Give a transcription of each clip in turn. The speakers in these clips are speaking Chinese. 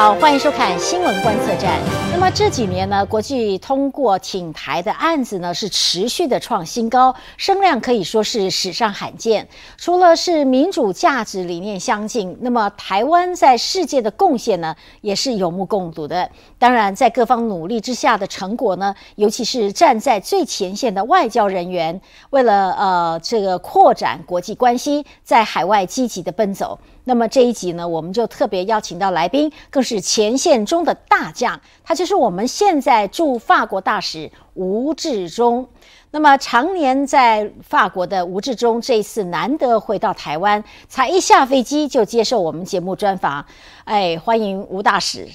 好，欢迎收看新闻观测站。那么这几年呢，国际通过挺台的案子呢是持续的创新高，声量可以说是史上罕见。除了是民主价值理念相近，那么台湾在世界的贡献呢也是有目共睹的。当然，在各方努力之下的成果呢，尤其是站在最前线的外交人员，为了呃这个扩展国际关系，在海外积极的奔走。那么这一集呢，我们就特别邀请到来宾，更是前线中的大将，他就是我们现在驻法国大使吴志忠。那么常年在法国的吴志忠，这一次难得回到台湾，才一下飞机就接受我们节目专访。哎，欢迎吴大使。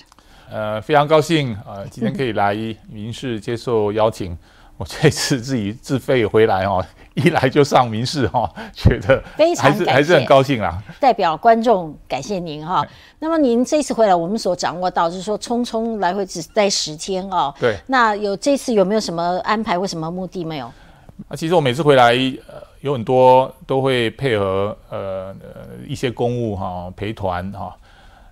呃，非常高兴啊，今天可以来民事接受邀请。我这次自己自费回来哦。一来就上民事哈，觉得非常还是还是很高兴啦。代表观众感谢您哈。那么您这次回来，我们所掌握到就是说，匆匆来回只待十天哦。对。那有这次有没有什么安排或什么目的没有？啊，其实我每次回来，呃，有很多都会配合呃呃一些公务哈陪团哈。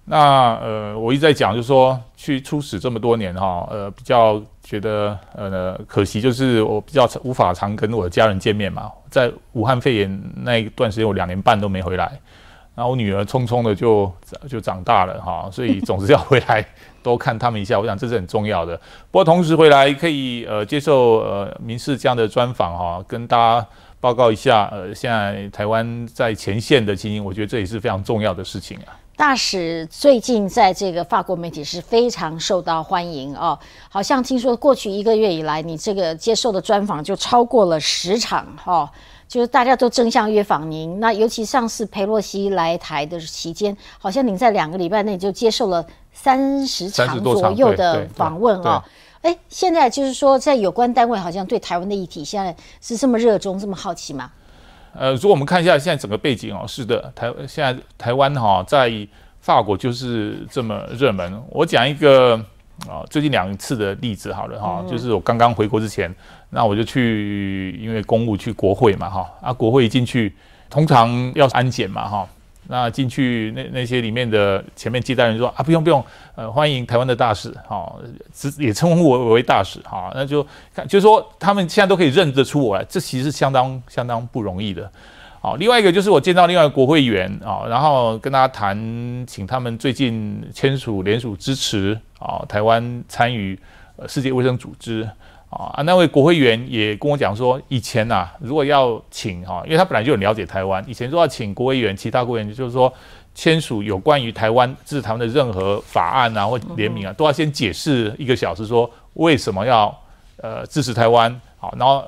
那呃，我一直在讲，就是说去出使这么多年哈，呃，比较觉得呃可惜，就是我比较无法常跟我的家人见面嘛。在武汉肺炎那一段时间，我两年半都没回来，然后我女儿匆匆的就就长大了哈，所以总是要回来多看他们一下。我想这是很重要的。不过同时回来可以呃接受呃民事这样的专访哈，跟大家报告一下呃现在台湾在前线的情形，我觉得这也是非常重要的事情啊。大使最近在这个法国媒体是非常受到欢迎哦，好像听说过去一个月以来，你这个接受的专访就超过了十场哈，就是大家都争相约访您。那尤其上次佩洛西来台的期间，好像您在两个礼拜内就接受了三十场左右的访问哦。哎，现在就是说，在有关单位好像对台湾的议题现在是这么热衷、这么好奇吗？呃，如果我们看一下现在整个背景哦，是的，台现在台湾哈在法国就是这么热门。我讲一个啊，最近两次的例子好了哈，就是我刚刚回国之前，那我就去因为公务去国会嘛哈，啊国会一进去，通常要安检嘛哈。那进去那那些里面的前面接待人说啊不用不用，呃欢迎台湾的大使，哈，也称呼我为大使，哈，那就看就是说他们现在都可以认得出我来，这其实相当相当不容易的，好，另外一个就是我见到另外一个国会议员啊，然后跟大家谈，请他们最近签署联署支持啊台湾参与世界卫生组织。啊，那位国会议员也跟我讲说，以前呐，如果要请哈，因为他本来就很了解台湾，以前说要请国会议员，其他国会议员就是说签署有关于台湾支持台湾的任何法案啊或联名啊，都要先解释一个小时，说为什么要呃支持台湾，好，然后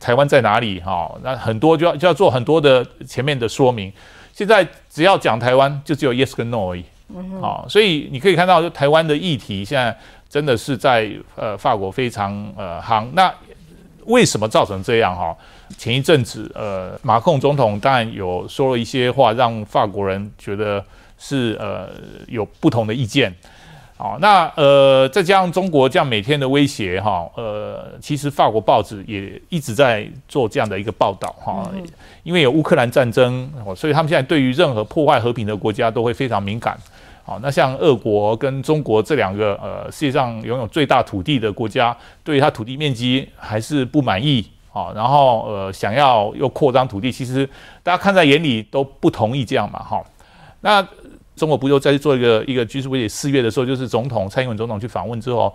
台湾在哪里哈，那很多就要就要做很多的前面的说明。现在只要讲台湾，就只有 yes 跟 no 而已，好，所以你可以看到，就台湾的议题现在。真的是在呃法国非常呃夯，那为什么造成这样哈？前一阵子呃马克龙总统当然有说了一些话，让法国人觉得是呃有不同的意见，好，那呃再加上中国这样每天的威胁哈，呃其实法国报纸也一直在做这样的一个报道哈，因为有乌克兰战争，所以他们现在对于任何破坏和平的国家都会非常敏感。好，那像俄国跟中国这两个呃世界上拥有最大土地的国家，对于它土地面积还是不满意啊，然后呃想要又扩张土地，其实大家看在眼里都不同意这样嘛哈。那中国不就再去做一个一个居住会？四月的时候，就是总统蔡英文总统去访问之后，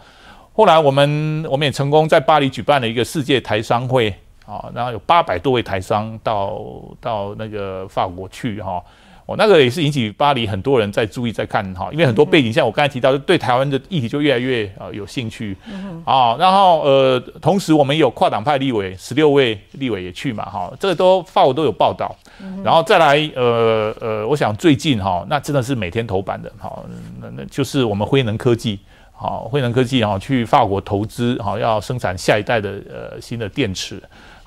后来我们我们也成功在巴黎举办了一个世界台商会啊，然后有八百多位台商到到那个法国去哈。哦，那个也是引起巴黎很多人在注意在看哈，因为很多背景，像我刚才提到，对台湾的议题就越来越呃有兴趣啊。然后呃，同时我们有跨党派立委十六位立委也去嘛哈，这个都法国都有报道。然后再来呃呃，我想最近哈，那真的是每天头版的哈，那那就是我们辉能科技好，辉能科技哈去法国投资好，要生产下一代的呃新的电池。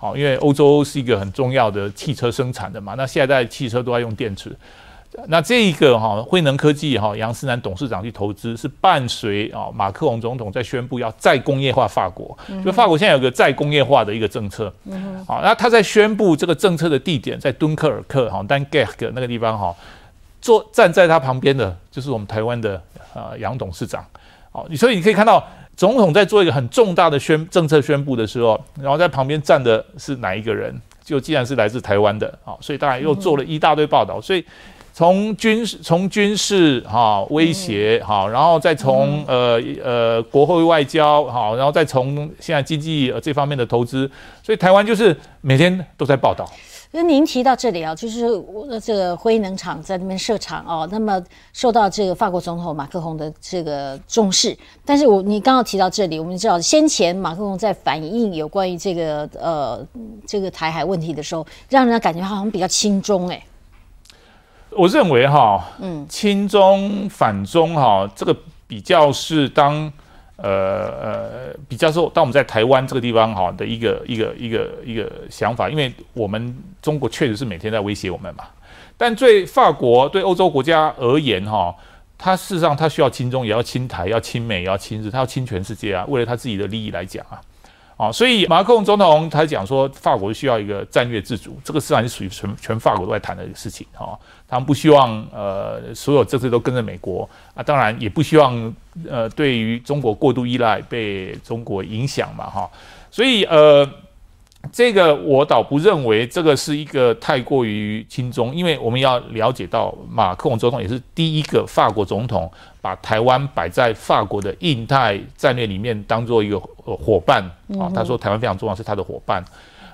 好，因为欧洲是一个很重要的汽车生产的嘛，那现在汽车都要用电池。那这一个哈，汇能科技哈，杨思南董事长去投资，是伴随啊马克龙总统在宣布要再工业化法国，就法国现在有个再工业化的一个政策。好，那他在宣布这个政策的地点在敦刻尔克哈，丹盖克那个地方哈，坐站在他旁边的就是我们台湾的呃杨董事长。哦，所以你可以看到总统在做一个很重大的宣政策宣布的时候，然后在旁边站的是哪一个人？就既然是来自台湾的，好，所以当然又做了一大堆报道。所以从军事、从军事哈威胁哈，然后再从呃呃国会外交哈，然后再从现在经济这方面的投资，所以台湾就是每天都在报道。那您提到这里啊，就是我这个辉能厂在那边设厂哦，那么受到这个法国总统马克龙的这个重视。但是我你刚刚提到这里，我们知道先前马克龙在反映有关于这个呃这个台海问题的时候，让人家感觉好像比较轻中哎。我认为哈，嗯，轻中反中哈，这个比较是当。呃呃，比较说，当我们在台湾这个地方哈的一个一个一个一个想法，因为我们中国确实是每天在威胁我们嘛。但对法国对欧洲国家而言哈，它事实上它需要亲中，也要亲台，要亲美，也要亲日，它要亲全世界啊。为了它自己的利益来讲啊，啊，所以马克龙总统他讲说，法国需要一个战略自主，这个实际上是属于全全法国都在谈的一个事情哈。他们不希望呃所有政策都跟着美国啊，当然也不希望呃对于中国过度依赖被中国影响嘛哈，所以呃这个我倒不认为这个是一个太过于轻松，因为我们要了解到马克龙总统也是第一个法国总统把台湾摆在法国的印太战略里面当做一个伙伴啊，他说台湾非常重要，是他的伙伴。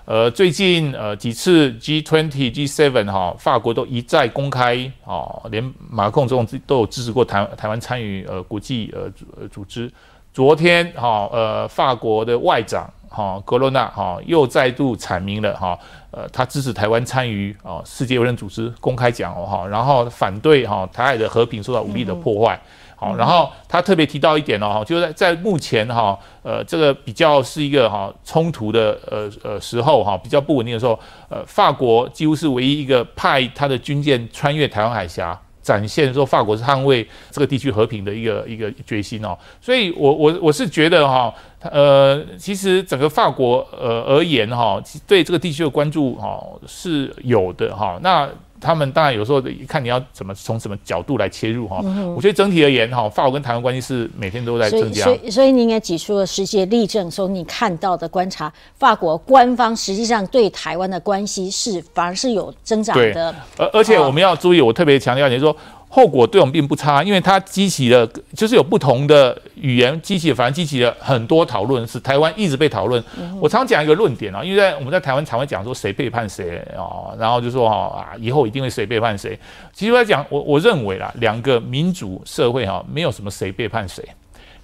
呃，最近呃几次 G20、G7 哈，法国都一再公开啊，连马克龙总统都有支持过台台湾参与呃国际呃组组织。昨天哈呃法国的外长哈格罗纳哈又再度阐明了哈呃他支持台湾参与啊世界卫生组织，公开讲哦哈，然后反对哈台海的和平受到武力的破坏。好，然后他特别提到一点哦，就是在在目前哈，呃，这个比较是一个哈冲突的呃呃时候哈，比较不稳定的时候，呃，法国几乎是唯一一个派他的军舰穿越台湾海峡，展现说法国是捍卫这个地区和平的一个一个决心哦。所以，我我我是觉得哈，呃，其实整个法国呃而言哈，对这个地区的关注哈是有的哈。那他们当然有时候看你要怎么从什么角度来切入哈，我觉得整体而言哈，法国跟台湾关系是每天都在增加。所以，所以你应该举出了实际例证，说你看到的观察，法国官方实际上对台湾的关系是反而是有增长的。而而且我们要注意，我特别强调你说。后果对我们并不差，因为它激起了，就是有不同的语言激起，反正激起了很多讨论，是台湾一直被讨论。我常讲一个论点啊，因为在我们在台湾常会讲说谁背叛谁啊，然后就说哈啊，以后一定会谁背叛谁。其实来讲，我我认为啦，两个民主社会哈，没有什么谁背叛谁，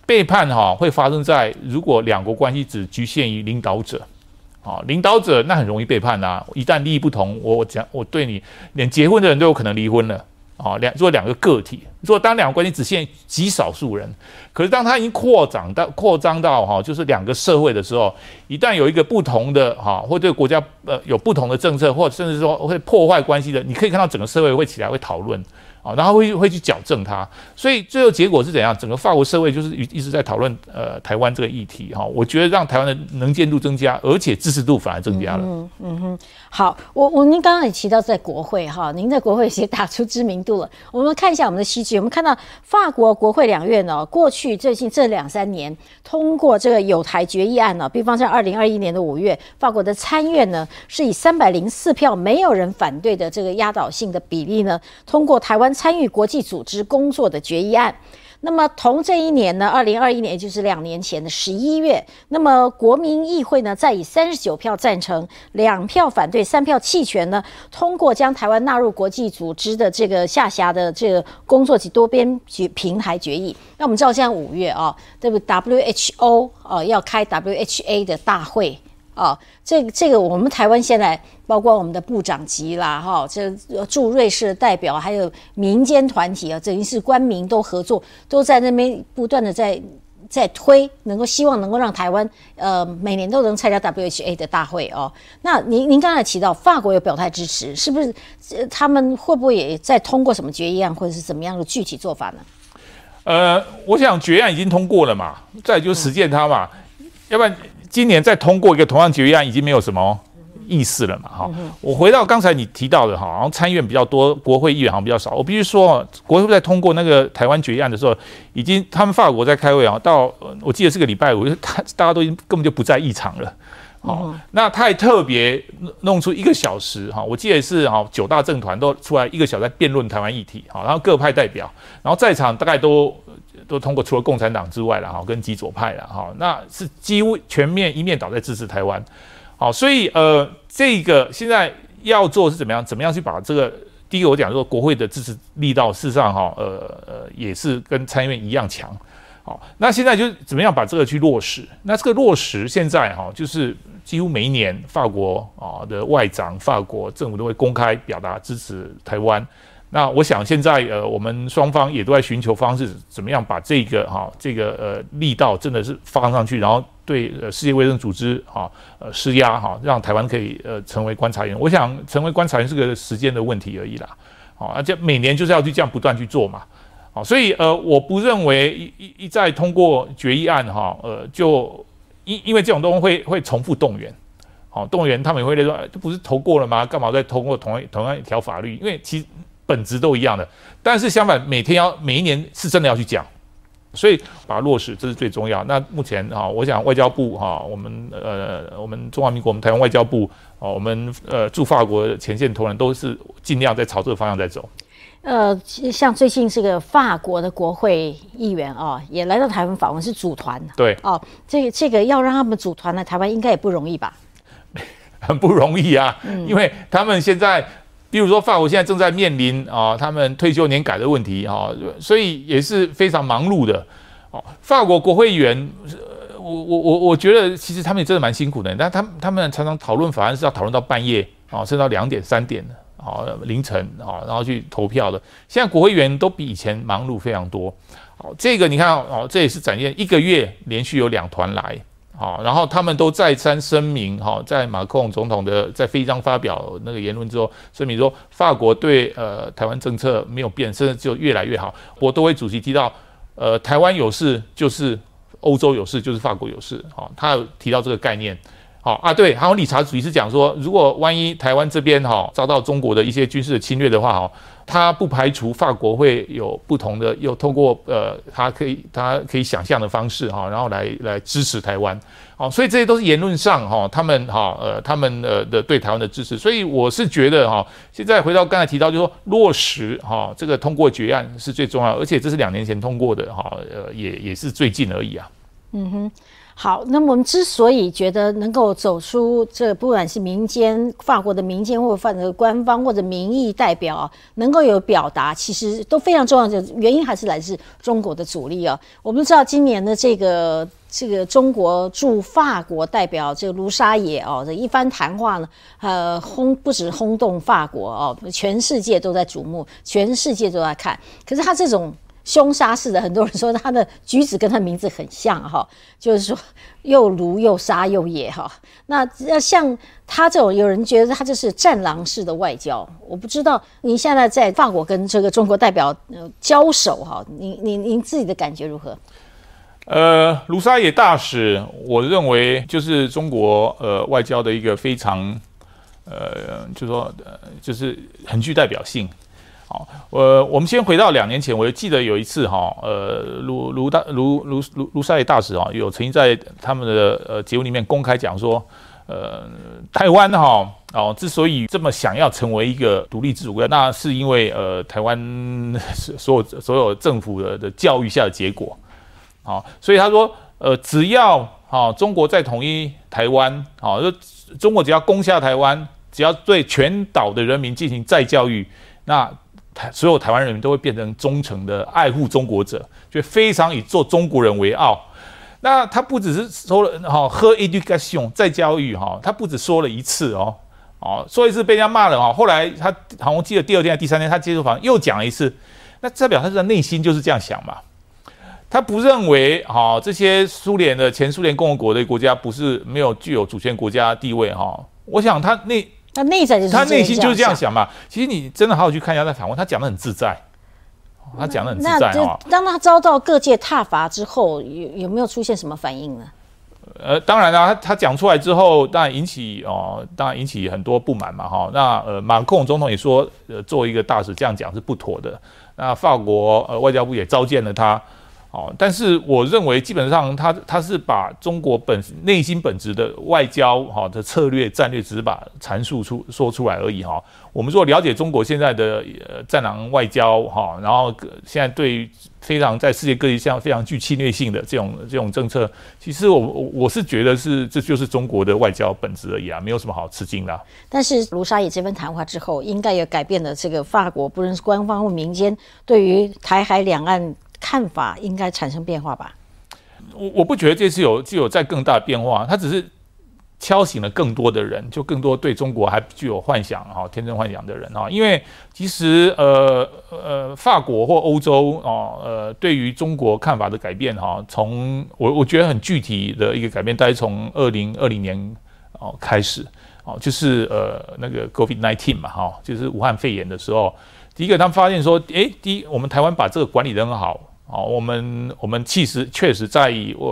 背叛哈会发生在如果两国关系只局限于领导者，啊，领导者那很容易背叛呐，一旦利益不同，我我讲我对你连结婚的人都有可能离婚了。啊，两做两个个体，做当两个关系只限极少数人，可是当它已经扩展到扩张到哈，就是两个社会的时候，一旦有一个不同的哈，或对国家呃有不同的政策，或甚至说会破坏关系的，你可以看到整个社会会起来会讨论。啊，然后会会去矫正它，所以最后结果是怎样？整个法国社会就是一一直在讨论呃台湾这个议题哈。我觉得让台湾的能见度增加，而且支持度反而增加了。嗯嗯哼，好，我我您刚刚也提到在国会哈，您在国会也打出知名度了。我们看一下我们的西剧，我们看到法国国会两院呢，过去最近这两三年通过这个有台决议案呢，比方在二零二一年的五月，法国的参院呢是以三百零四票没有人反对的这个压倒性的比例呢，通过台湾。参与国际组织工作的决议案。那么同这一年呢，二零二一年，也就是两年前的十一月，那么国民议会呢，再以三十九票赞成、两票反对、三票弃权呢，通过将台湾纳入国际组织的这个下辖的这个工作及多边局平台决议。那我们知道，现在五月啊，这个 WHO 啊要开 WHA 的大会。哦，这这个我们台湾现在包括我们的部长级啦，哈，这驻瑞士的代表，还有民间团体啊，等于是官民都合作，都在那边不断的在在推，能够希望能够让台湾呃每年都能参加 WHA 的大会哦。那您您刚才提到法国有表态支持，是不是？他们会不会也在通过什么决议案，或者是怎么样的具体做法呢？呃，我想决议案已经通过了嘛，再就实践它嘛，要不然。今年再通过一个同样决议案，已经没有什么意思了嘛，哈。我回到刚才你提到的哈，然后参议院比较多，国会议员好像比较少。我必须说，国会在通过那个台湾决议案的时候，已经他们法国在开会啊，到我记得是个礼拜五，他大家都已经根本就不在议场了。好，那他还特别弄出一个小时哈，我记得是哈九大政团都出来一个小时在辩论台湾议题，好，然后各派代表，然后在场大概都都通过，除了共产党之外了哈，跟极左派了哈，那是几乎全面一面倒在支持台湾，好，所以呃，这个现在要做是怎么样？怎么样去把这个第一个我讲说国会的支持力道，事实上哈，呃呃也是跟参院一样强，好，那现在就怎么样把这个去落实？那这个落实现在哈就是。几乎每一年，法国啊的外长、法国政府都会公开表达支持台湾。那我想现在呃，我们双方也都在寻求方式，怎么样把这个哈这个呃力道真的是放上去，然后对呃世界卫生组织哈呃施压哈，让台湾可以呃成为观察员。我想成为观察员是个时间的问题而已啦。好，而且每年就是要去这样不断去做嘛。好，所以呃，我不认为一一一再通过决议案哈，呃就。因因为这种东西会会重复动员，好动员他们也会说，这不是投过了吗？干嘛再通过同样同样一条法律？因为其本质都一样的，但是相反，每天要每一年是真的要去讲，所以把它落实这是最重要。那目前啊，我想外交部哈，我们呃我们中华民国我们台湾外交部哦，我们呃驻法国前线同仁都是尽量在朝这个方向在走。呃，像最近这个法国的国会议员哦，也来到台湾访问，是组团。对，哦，这个这个要让他们组团来台湾，应该也不容易吧？很不容易啊，因为他们现在，比如说法国现在正在面临啊，他们退休年改的问题哈，所以也是非常忙碌的。哦，法国国会议员，我我我我觉得其实他们也真的蛮辛苦的，但他们他们常常讨论法案是要讨论到半夜啊，甚至到两点三点的。啊，凌晨啊，然后去投票的。现在国会议员都比以前忙碌非常多。好，这个你看哦，这也是展现一个月连续有两团来。好，然后他们都再三声明，哈，在马克龙总统的在非章发表那个言论之后，声明说法国对呃台湾政策没有变，甚至就越来越好。我都会主席提到，呃，台湾有事就是欧洲有事，就是法国有事。好，他有提到这个概念。好啊，对，还有理查主席是讲说，如果万一台湾这边哈遭到中国的一些军事的侵略的话，哈，他不排除法国会有不同的，又通过呃，他可以他可以想象的方式哈，然后来来支持台湾。好，所以这些都是言论上哈，他们哈呃他们呃的对台湾的支持。所以我是觉得哈，现在回到刚才提到，就说落实哈这个通过决案是最重要，而且这是两年前通过的哈，呃也也是最近而已啊。嗯哼。好，那么我们之所以觉得能够走出这，不管是民间法国的民间，或者放者官方或者民意代表，能够有表达，其实都非常重要的原因，还是来自中国的阻力啊。我们知道今年的这个这个中国驻法国代表这个卢沙野哦，这一番谈话呢，呃，轰不止轰动法国哦，全世界都在瞩目，全世界都在看。可是他这种。凶杀式的，很多人说他的举止跟他名字很像哈，就是说又卢又杀又野哈。那要像他这种，有人觉得他就是战狼式的外交。我不知道你现在在法国跟这个中国代表交手哈，您您您自己的感觉如何？呃，卢沙野大使，我认为就是中国呃外交的一个非常呃，就说呃，就是很具代表性。好，呃，我们先回到两年前，我记得有一次哈，呃，卢卢大卢卢卢卢沙野大使啊，有曾经在他们的呃节目里面公开讲说，呃，台湾哈哦，之所以这么想要成为一个独立自主国家，那是因为呃，台湾 所有所有政府的的教育下的结果，好，所以他说，呃，只要啊中国在统一台湾，好，就中国只要攻下台湾，只要对全岛的人民进行再教育，那。台所有台湾人民都会变成忠诚的爱护中国者，就非常以做中国人为傲。那他不只是说了哈喝 education 再教育哈，他不止说了一次哦哦说一次被人家骂了哈，后来他好像记得第二天第三天他接受访又讲了一次，那代表他的内心就是这样想嘛。他不认为哈这些苏联的前苏联共和国的国家不是没有具有主权国家地位哈。我想他那。他内在就是他内心就是这样想嘛。其实你真的好好去看一下，在访问他讲的很自在，他讲的很自在啊。当他遭到各界挞伐之后，有有没有出现什么反应呢？呃，当然啦，他他讲出来之后，当然引起哦，当然引起很多不满嘛，哈。那呃，马克龙总统也说，呃，作为一个大使这样讲是不妥的。那法国呃外交部也召见了他。哦，但是我认为基本上他他是把中国本内心本质的外交哈的策略战略，只是把阐述出说出来而已哈。我们说了解中国现在的呃战狼外交哈，然后现在对非常在世界各地像非常具侵略性的这种这种政策，其实我我是觉得是这就是中国的外交本质而已啊，没有什么好吃惊的。但是卢沙野这番谈话之后，应该也改变了这个法国不论是官方或民间对于台海两岸。看法应该产生变化吧？我我不觉得这次有具有在更大的变化，它只是敲醒了更多的人，就更多对中国还具有幻想哈、天真幻想的人哈。因为其实呃呃，法国或欧洲哦呃，对于中国看法的改变哈，从我我觉得很具体的一个改变，大概从二零二零年哦开始哦，就是呃那个 COVID nineteen 嘛哈，就是武汉肺炎的时候。第一个，他们发现说，诶，第一，我们台湾把这个管理得很好，哦，我们我们其实确实在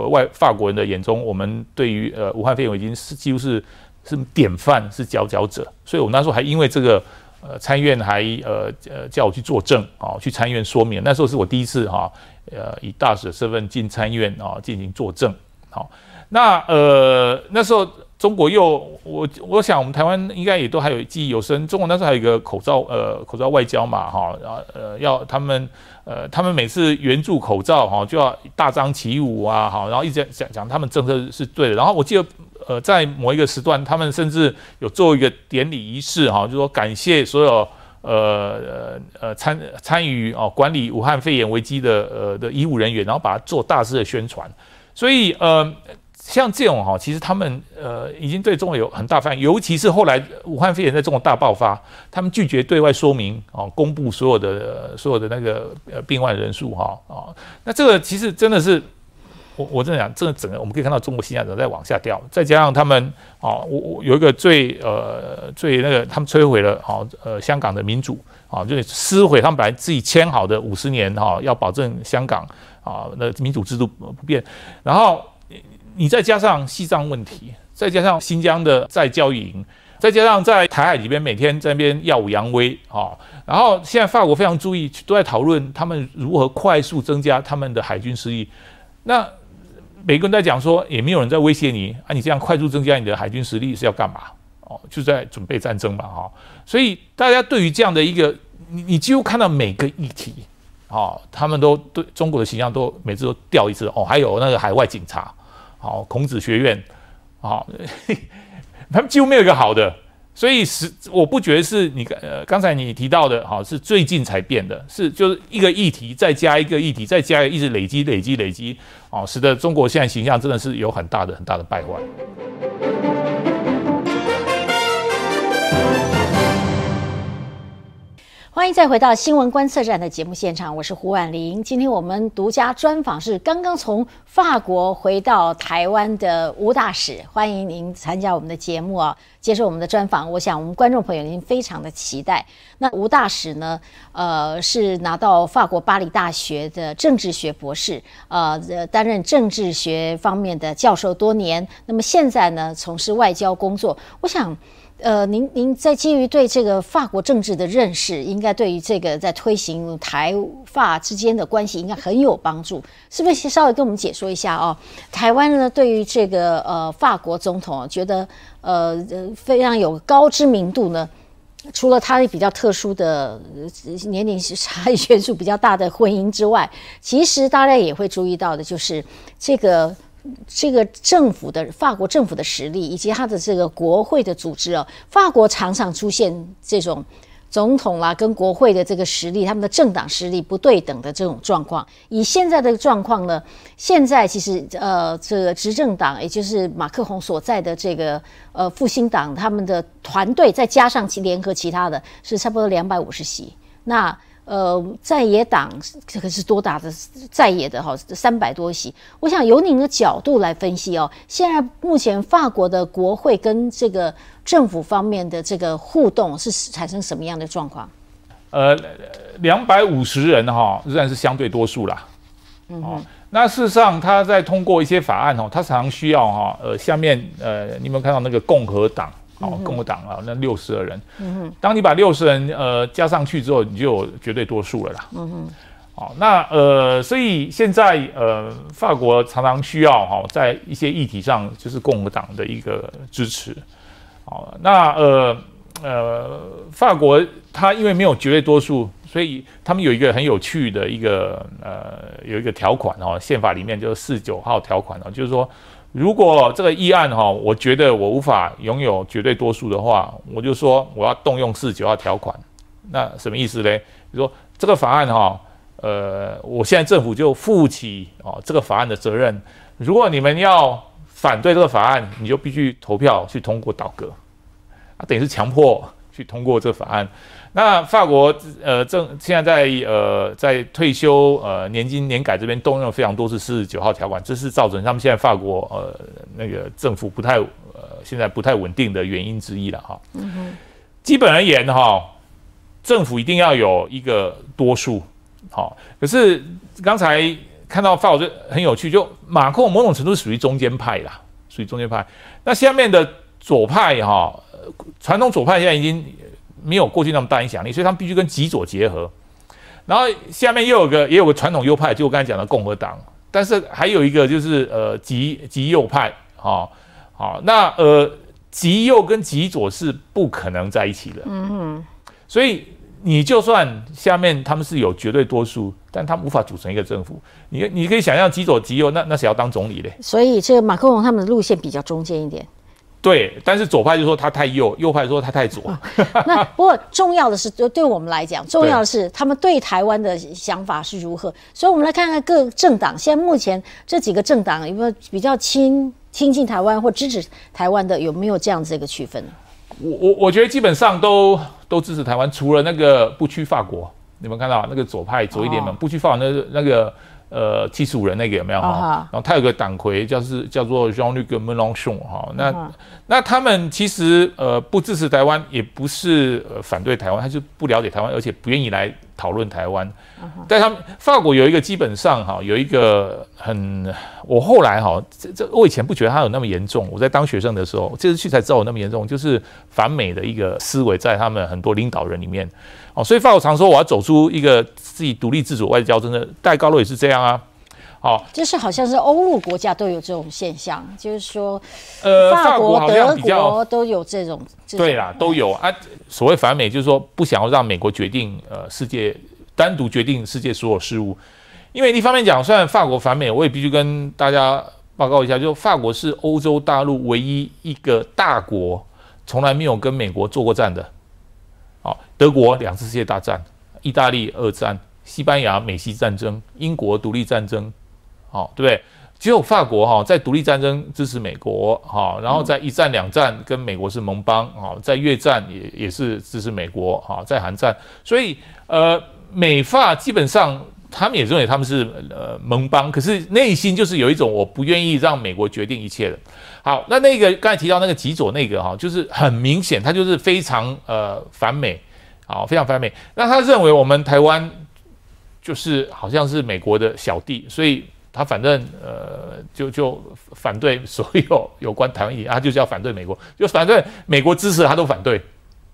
外法国人的眼中，我们对于呃武汉肺炎已经是几乎是是典范，是佼佼者。所以我们那时候还因为这个，呃，参院还呃呃叫我去作证，啊，去参院说明。那时候是我第一次哈，呃，以大使的身份进参院啊进行作证。好，那呃那时候。中国又我我想我们台湾应该也都还有记忆犹深。中国那时候还有一个口罩呃口罩外交嘛哈，然后呃要他们呃他们每次援助口罩哈就要大张旗鼓啊好，然后一直讲讲他们政策是对的。然后我记得呃在某一个时段，他们甚至有做一个典礼仪式哈，就说感谢所有呃呃呃参参与哦管理武汉肺炎危机的呃的医务人员，然后把它做大肆的宣传。所以呃。像这种哈，其实他们呃已经对中国有很大反应，尤其是后来武汉肺炎在中国大爆发，他们拒绝对外说明哦，公布所有的所有的那个呃病患人数哈啊，那这个其实真的是我我真的讲，这个整个我们可以看到中国形象在往下掉，再加上他们哦，我我有一个最呃最那个他们摧毁了哦呃香港的民主啊，就是撕毁他们本来自己签好的五十年哈，要保证香港啊那民主制度不变，然后。你再加上西藏问题，再加上新疆的在教育营，再加上在台海里边每天在那边耀武扬威啊，然后现在法国非常注意，都在讨论他们如何快速增加他们的海军实力。那美国人在讲说，也没有人在威胁你啊，你这样快速增加你的海军实力是要干嘛？哦，就在准备战争嘛，哈。所以大家对于这样的一个，你你几乎看到每个议题，啊，他们都对中国的形象都每次都掉一次哦，还有那个海外警察。好，孔子学院，好，他们几乎没有一个好的，所以是我不觉得是你呃刚才你提到的，好是最近才变的，是就是一个议题再加一个议题再加一直累积累积累积，哦，使得中国现在形象真的是有很大的很大的败坏。欢迎再回到新闻观测站的节目现场，我是胡婉玲。今天我们独家专访是刚刚从法国回到台湾的吴大使，欢迎您参加我们的节目啊，接受我们的专访。我想我们观众朋友已经非常的期待。那吴大使呢，呃，是拿到法国巴黎大学的政治学博士，呃，担任政治学方面的教授多年。那么现在呢，从事外交工作。我想。呃，您您在基于对这个法国政治的认识，应该对于这个在推行台法之间的关系应该很有帮助，是不是？稍微跟我们解说一下哦。台湾呢，对于这个呃法国总统，觉得呃非常有高知名度呢。除了他比较特殊的年龄差异 悬殊比较大的婚姻之外，其实大家也会注意到的就是这个。这个政府的法国政府的实力，以及他的这个国会的组织哦，法国常常出现这种总统啦跟国会的这个实力，他们的政党实力不对等的这种状况。以现在的状况呢，现在其实呃，这个执政党，也就是马克宏所在的这个呃复兴党，他们的团队再加上其联合其他的，是差不多两百五十席。那呃，在野党这个是多大的在野的哈，三百多席。我想由您的角度来分析哦。现在目前法国的国会跟这个政府方面的这个互动是产生什么样的状况？呃，两百五十人哈，仍然是相对多数啦。哦，那事实上，他在通过一些法案哦，他常常需要哈，呃，下面呃，你有没有看到那个共和党？哦，共和党啊，那六十二人，嗯哼，当你把六十人呃加上去之后，你就有绝对多数了啦。嗯哼，好，那呃，所以现在呃，法国常常需要哈，在一些议题上就是共和党的一个支持。好，那呃呃，法国它因为没有绝对多数。所以他们有一个很有趣的一个呃，有一个条款哦，宪法里面就是四九号条款哦，就是说，如果这个议案哈，我觉得我无法拥有绝对多数的话，我就说我要动用四九号条款。那什么意思嘞？就说这个法案哈，呃，我现在政府就负起哦这个法案的责任。如果你们要反对这个法案，你就必须投票去通过倒戈，啊，等于是强迫去通过这个法案。那法国呃正现在在呃在退休呃年金年改这边动用了非常多次四十九号条款，这是造成他们现在法国呃那个政府不太呃现在不太稳定的原因之一了哈。基本而言哈，政府一定要有一个多数，好。可是刚才看到法国就很有趣，就马克某种程度属于中间派啦，属于中间派。那下面的左派哈，传统左派现在已经。没有过去那么大影响力，所以他们必须跟极左结合。然后下面又有个也有个传统右派，就我刚才讲的共和党，但是还有一个就是呃极极右派，哈好，那呃极右跟极左是不可能在一起的。嗯哼，所以你就算下面他们是有绝对多数，但他们无法组成一个政府。你你可以想象极左极右，那那谁要当总理嘞？所以这个马克龙他们的路线比较中间一点。对，但是左派就说他太右，右派说他太左。那不过重要的是，就对我们来讲，重要的是他们对台湾的想法是如何。所以，我们来看看各政党现在目前这几个政党有没有比较亲亲近台湾或支持台湾的，有没有这样子一个区分？我我我觉得基本上都都支持台湾，除了那个不屈法国，你们看到那个左派左翼联盟不屈法国那那个。呃，七十五人那个有没有哈？然后他有个党魁，叫是叫做 Jean-Luc Mélenchon 哈。那那他们其实呃不支持台湾，也不是反对台湾，他就不了解台湾，而且不愿意来讨论台湾。但他们法国有一个基本上哈，有一个很，我后来哈，这这我以前不觉得他有那么严重。我在当学生的时候，这次去才知道有那么严重，就是反美的一个思维在他们很多领导人里面。哦，所以法国常说我要走出一个自己独立自主外交，真的戴高乐也是这样啊。好，就是好像是欧陆国家都有这种现象，就是说，呃，法国、德国都有这种。对啦，都有啊。所谓反美，就是说不想要让美国决定呃世界单独决定世界所有事务。因为一方面讲，虽然法国反美，我也必须跟大家报告一下，就法国是欧洲大陆唯一一个大国，从来没有跟美国做过战的。好，德国两次世界大战，意大利二战，西班牙美西战争，英国独立战争，好，对不对？只有法国哈在独立战争支持美国，哈，然后在一战两战跟美国是盟邦，哈，在越战也也是支持美国，哈，在韩战，所以呃美法基本上他们也认为他们是呃盟邦，可是内心就是有一种我不愿意让美国决定一切的。好，那那个刚才提到那个极左那个哈，就是很明显，他就是非常呃反美，好，非常反美。那他认为我们台湾就是好像是美国的小弟，所以他反正呃就就反对所有有关台湾议题，他就是要反对美国，就反对美国支持他都反对。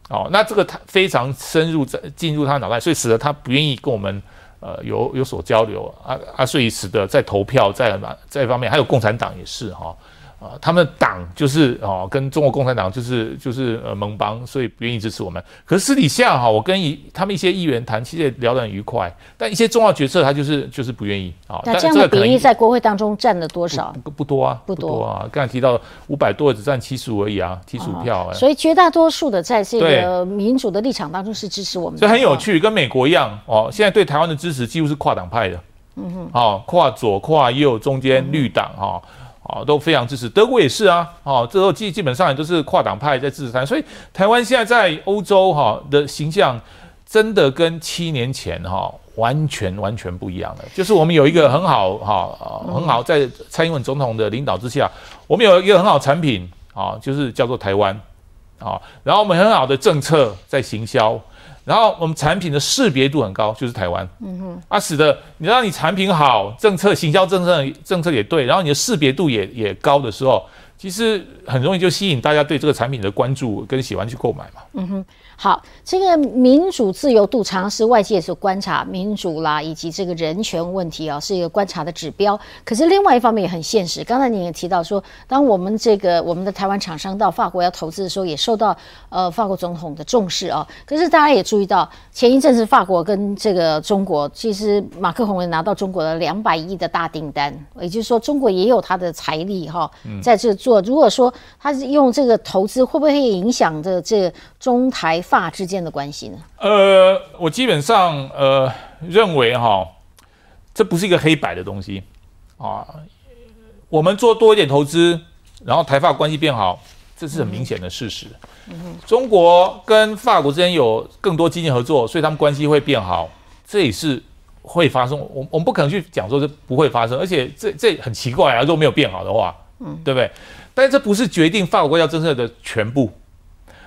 哦，那这个他非常深入在进入他脑袋，所以使得他不愿意跟我们呃有有所交流啊啊，所以使得在投票在嘛这方面，还有共产党也是哈。啊，他们的党就是哦，跟中国共产党就是就是呃盟邦，所以不愿意支持我们。可是私底下哈，我跟一他们一些议员谈，其实也聊得很愉快。但一些重要决策，他就是就是不愿意啊。那这样的比例在国会当中占了多少？不多啊，不多啊。刚才提到五百多只占七十五而已啊，七十五票。所以绝大多数的在这个民主的立场当中是支持我们。这很有趣，跟美国一样哦。现在对台湾的支持几乎是跨党派的，嗯哼，哦，跨左跨右中间绿党哈。啊，都非常支持，德国也是啊，哦，这后基基本上也都是跨党派在支持台，所以台湾现在在欧洲哈的形象，真的跟七年前哈完全完全不一样了。就是我们有一个很好哈，很好在蔡英文总统的领导之下，我们有一个很好产品啊，就是叫做台湾啊，然后我们很好的政策在行销。然后我们产品的识别度很高，就是台湾。嗯哼，啊，使得你知道你产品好，政策行销政策政策也对，然后你的识别度也也高的时候，其实很容易就吸引大家对这个产品的关注跟喜欢去购买嘛。嗯哼。好，这个民主自由度常是外界所观察民主啦，以及这个人权问题啊，是一个观察的指标。可是另外一方面也很现实。刚才你也提到说，当我们这个我们的台湾厂商到法国要投资的时候，也受到呃法国总统的重视啊。可是大家也注意到，前一阵子法国跟这个中国，其实马克宏也拿到中国的两百亿的大订单，也就是说中国也有他的财力哈，在这做。如果说他是用这个投资，会不会影响着这中台？法之间的关系呢？呃，我基本上呃认为哈，这不是一个黑白的东西啊。我们做多一点投资，然后台法关系变好，这是很明显的事实。中国跟法国之间有更多经济合作，所以他们关系会变好，这也是会发生。我我们不可能去讲说这不会发生，而且这这很奇怪啊，如果没有变好的话，嗯，对不对？但是这不是决定法国国家政策的全部。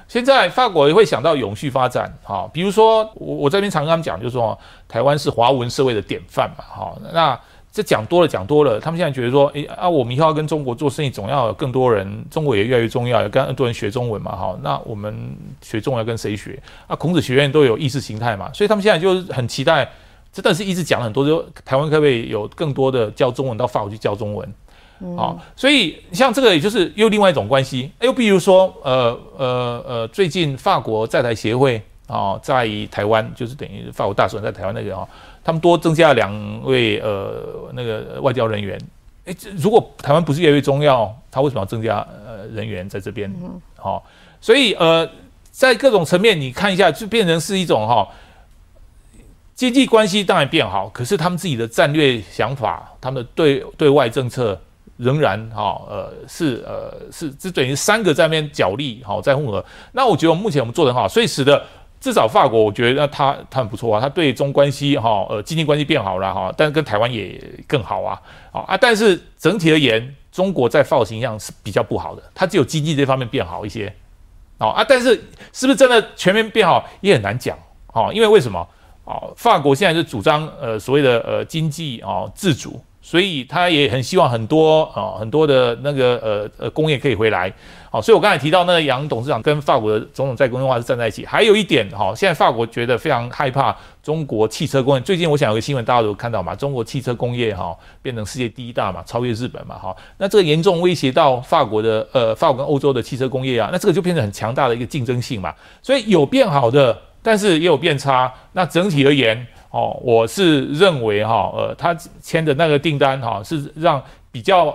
现在法国也会想到永续发展，哈，比如说我我这边常跟他们讲，就是说台湾是华文社会的典范嘛，哈，那这讲多了讲多了，他们现在觉得说，诶啊，我们以后要跟中国做生意，总要有更多人，中国也越来越重要，要跟更多人学中文嘛，哈，那我们学中文要跟谁学？啊，孔子学院都有意识形态嘛，所以他们现在就是很期待，真的是一直讲很多，就台湾可不可以有更多的教中文到法国去教中文？好，所以像这个也就是又另外一种关系。又比如说，呃呃呃，最近法国在台协会啊，在台湾就是等于法国大使在台湾那个啊，他们多增加了两位呃那个外交人员。诶，如果台湾不是越来越重要，他为什么要增加呃人员在这边？好，所以呃，在各种层面你看一下，就变成是一种哈，经济关系当然变好，可是他们自己的战略想法，他们的对对外政策。仍然哈呃是呃是这等于三个在那边角力好在混合，那我觉得目前我们做的很好，所以使得至少法国我觉得那他他很不错啊，他对中关系哈呃经济关系变好了哈，但是跟台湾也更好啊啊啊！但是整体而言，中国在法国形象是比较不好的，它只有经济这方面变好一些啊啊！但是是不是真的全面变好也很难讲啊，因为为什么啊？法国现在是主张呃所谓的呃经济啊自主。所以他也很希望很多啊很多的那个呃呃工业可以回来，好，所以我刚才提到那个杨董事长跟法国的总统在工业化是站在一起。还有一点哈，现在法国觉得非常害怕中国汽车工业。最近我想有个新闻大家都看到嘛，中国汽车工业哈变成世界第一大嘛，超越日本嘛哈。那这个严重威胁到法国的呃法国跟欧洲的汽车工业啊，那这个就变成很强大的一个竞争性嘛。所以有变好的，但是也有变差。那整体而言。哦，我是认为哈，呃，他签的那个订单哈，是让比较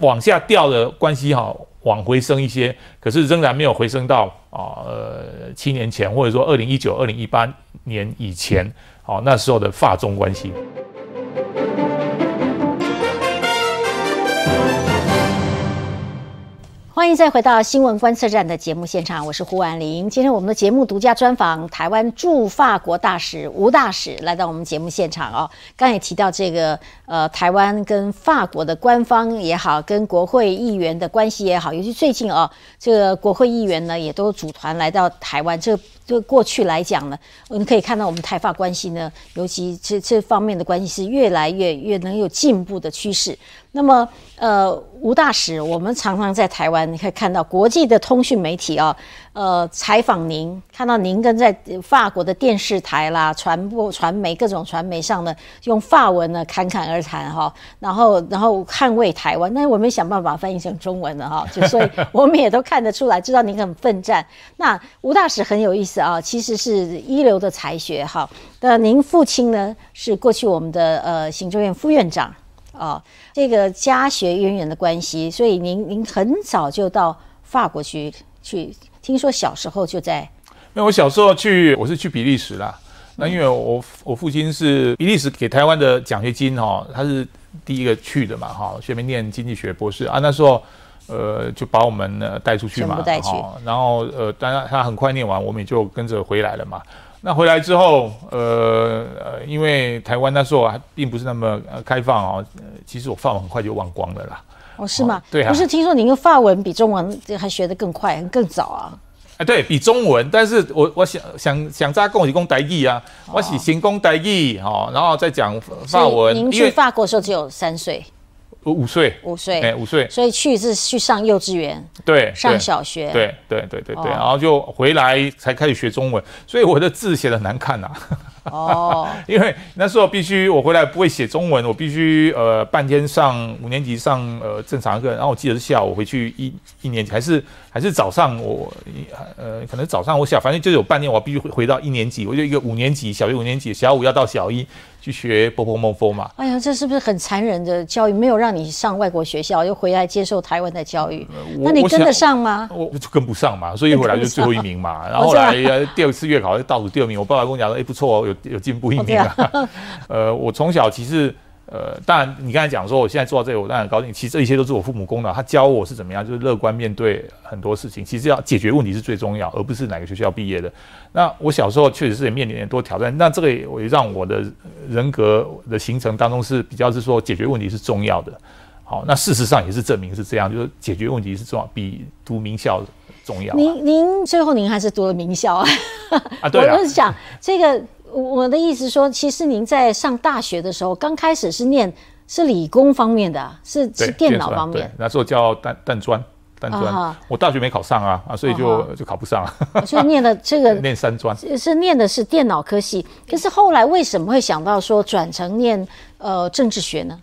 往下掉的关系哈，往回升一些，可是仍然没有回升到啊，呃，七年前或者说二零一九、二零一八年以前，哦，那时候的法中关系。欢迎再回到新闻观测站的节目现场，我是胡婉玲。今天我们的节目独家专访台湾驻法国大使吴大使来到我们节目现场哦。刚也提到这个呃，台湾跟法国的官方也好，跟国会议员的关系也好，尤其最近哦，这个国会议员呢也都组团来到台湾。这这过去来讲呢，我们可以看到我们台法关系呢，尤其这这方面的关系是越来越越能有进步的趋势。那么，呃，吴大使，我们常常在台湾，你可以看到国际的通讯媒体啊，呃，采访您，看到您跟在法国的电视台啦、传播传媒各种传媒上呢，用法文呢侃侃而谈哈，然后然后捍卫台湾，那我们想办法翻译成中文了哈，就 所以我们也都看得出来，知道您很奋战。那吴大使很有意思啊，其实是一流的才学哈。那您父亲呢，是过去我们的呃行政院副院长。哦，这个家学渊源的关系，所以您您很早就到法国去去，听说小时候就在。那我小时候去，我是去比利时啦。那因为我我父亲是比利时给台湾的奖学金哈，他是第一个去的嘛哈，学面念经济学博士啊。那时候呃就把我们呢带出去嘛，哈，然后呃当然他很快念完，我们也就跟着回来了嘛。那回来之后，呃呃，因为台湾那时候还并不是那么开放哦，其实我法文很快就忘光了啦。哦，是吗？对啊。不是听说您的法文比中文还学得更快、更早啊？哎，对比中文，但是我我想想想在跟我讲台语啊，我是先讲台语哦，然后再讲法文。您去法国的时候只有三岁。五岁，五岁，哎，五岁，所以去是去上幼稚园，对，上小学，对，对，对，对，对，然后就回来才开始学中文，所以我的字写的难看呐。哦，因为那时候必须我回来不会写中文，我必须呃半天上五年级上呃正常课，然后我记得是下午回去一一年级还是还是早上我呃可能早上我下反正就有半天我必须回回到一年级，我就一个五年级小学五年级小五要到小一去学波波梦风嘛。哎呀，这是不是很残忍的教育？没有让你上外国学校，又回来接受台湾的教育，那你跟得上吗？我就跟不上嘛，所以回来就最后一名嘛。然后后来第二次月考倒数第二名，我爸爸跟我讲说，哎不错哦。有有进步一名啊，呃，我从小其实，呃，当然你刚才讲说我现在做到这个，我当然很高兴。其实这一切都是我父母功劳，他教我是怎么样，就是乐观面对很多事情。其实要解决问题是最重要，而不是哪个学校毕业的。那我小时候确实是也面临很多挑战，那这个也让我的人格的形成当中是比较是说解决问题是重要的。好，那事实上也是证明是这样，就是解决问题是重要，比读名校重要。您您最后您还是读了名校啊？啊，对啊 我是想这个。我的意思说，其实您在上大学的时候，刚开始是念是理工方面的，是是电脑方面。那时候叫单单专，单专。我大学没考上啊，啊，所以就就考不上。所以念了这个 念三专，是念的是电脑科系。可是后来为什么会想到说转成念呃政治学呢？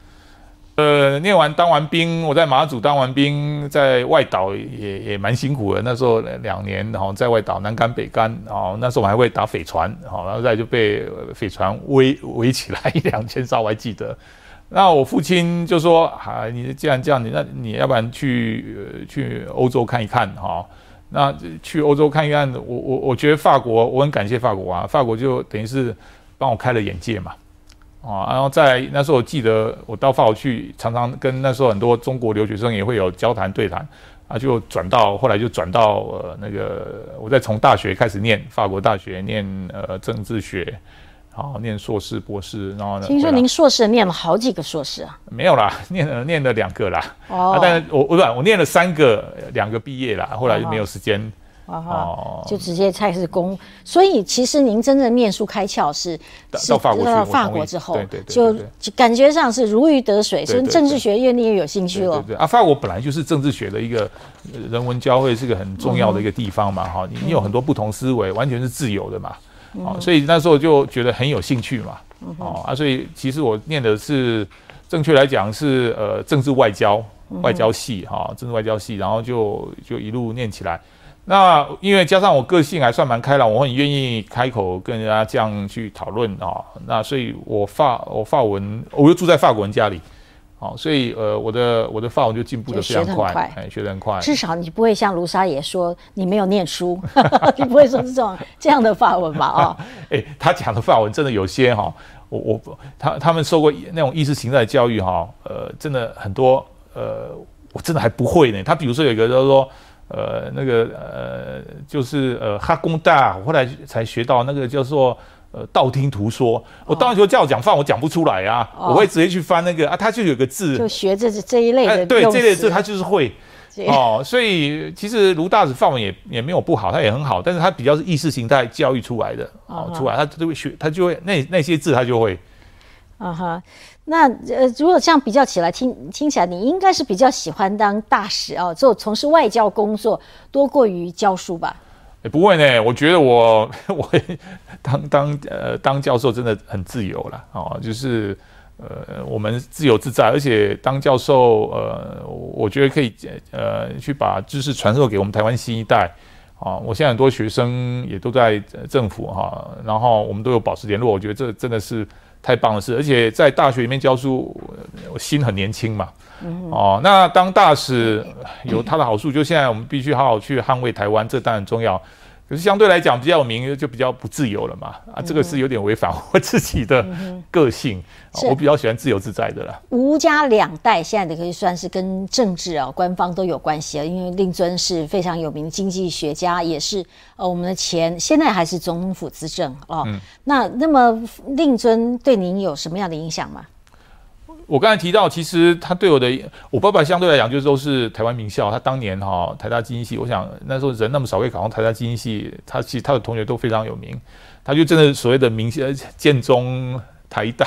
呃，念完当完兵，我在马祖当完兵，在外岛也也蛮辛苦的。那时候两年，然后在外岛南干北干，哦那时候我还会打匪船，好，然后再就被匪船围围起来一两千艘，我还记得。那我父亲就说：“啊，你既然这样，你那你要不然去去欧洲看一看，哈。那去欧洲看一看，我我我觉得法国，我很感谢法国啊，法国就等于是帮我开了眼界嘛。”啊，然后在那时候，我记得我到法国去，常常跟那时候很多中国留学生也会有交谈对谈，啊，就转到后来就转到呃那个，我再从大学开始念法国大学念呃政治学，好念硕士博士，然后呢？听说您硕士念了好几个硕士啊？没有啦，念了念了两个啦。哦，但是我我不我念了三个，两个毕业啦，后来就没有时间。哦，就直接开始攻，所以其实您真正念书开窍是到法国到法国之后，对对，就感觉上是如鱼得水，所以政治学越念越有兴趣了。对啊，法国本来就是政治学的一个人文交汇，是个很重要的一个地方嘛。哈，你你有很多不同思维，完全是自由的嘛。哦，所以那时候就觉得很有兴趣嘛。哦啊，所以其实我念的是，正确来讲是呃政治外交外交系哈，政治外交系，然后就就一路念起来。那因为加上我个性还算蛮开朗，我很愿意开口跟人家这样去讨论啊。那所以我法我法文，我又住在法国人家里，好，所以呃我的我的法文就进步的非常快，哎，学得很快。至少你不会像卢沙野说你没有念书，你不会说这种这样的法文吧？啊，哎，他讲的法文真的有些哈，我我他他们受过那种意识形态教育哈，呃，真的很多呃，我真的还不会呢。他比如说有一个就是说。呃，那个呃，就是呃，哈工大，我后来才学到那个叫做呃，道听途说。我当时叫我讲饭，我讲不出来啊，我会直接去翻那个啊，他就有个字，就学这这一类的。对，这类字他就是会哦。所以其实卢大子范文也也没有不好，他也很好，但是他比较是意识形态教育出来的哦，出来他就会学，他就会那那些字他就会。啊哈。那呃，如果这样比较起来，听听起来，你应该是比较喜欢当大使哦，做从事外交工作多过于教书吧？也不会呢，我觉得我 我当当呃当教授真的很自由了哦，就是呃我们自由自在，而且当教授呃，我觉得可以呃去把知识传授给我们台湾新一代啊。我现在很多学生也都在政府哈，然后我们都有保持联络，我觉得这真的是。太棒的事，而且在大学里面教书，我心很年轻嘛。哦，那当大使有他的好处，就现在我们必须好好去捍卫台湾，这当然重要。可是相对来讲，比较有名就比较不自由了嘛。啊，这个是有点违反我自己的个性。我比较喜欢自由自在的啦。吴家两代现在的可以算是跟政治啊、官方都有关系啊。因为令尊是非常有名的经济学家，也是呃我们的前现在还是总统府资政哦。那那么令尊对您有什么样的影响吗？我刚才提到，其实他对我的，我爸爸相对来讲就是都是台湾名校。他当年哈台大经济系，我想那时候人那么少，可以考上台大经济系，他其实他的同学都非常有名。他就真的所谓的名校，建中、台大，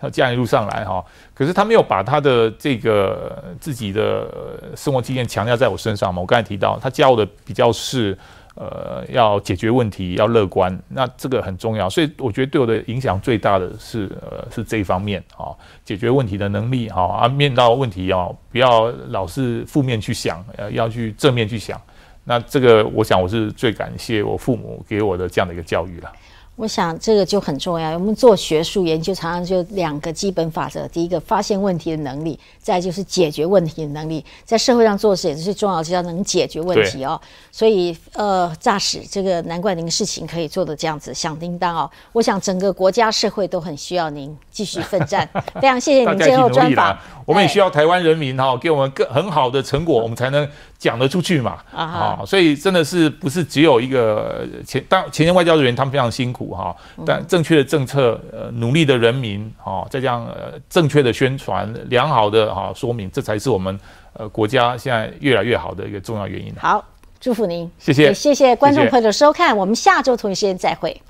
要这样一路上来哈。可是他没有把他的这个自己的生活经验强调在我身上嘛。我刚才提到，他教我的比较是。呃，要解决问题，要乐观，那这个很重要。所以我觉得对我的影响最大的是，呃，是这一方面啊，解决问题的能力哈啊，面到问题哦，不要老是负面去想，呃，要去正面去想。那这个，我想我是最感谢我父母给我的这样的一个教育了。我想这个就很重要。我们做学术研究，常常就两个基本法则：第一个，发现问题的能力；再就是解决问题的能力。在社会上做事也是最重要的，就要能解决问题哦。所以，呃，诈使这个难怪您事情可以做的这样子响叮当哦。我想整个国家社会都很需要您继续奋战。非常谢谢您最后专访。我们也需要台湾人民哈，给我们更很好的成果，我们才能讲得出去嘛。啊，所以真的是不是只有一个前当前线外交人员，他们非常辛苦哈。但正确的政策，呃，努力的人民，哈，再加上呃正确的宣传，良好的哈说明，这才是我们呃国家现在越来越好的一个重要原因。好，祝福您，谢谢，谢谢观众朋友的收看，我们下周同一时间再会。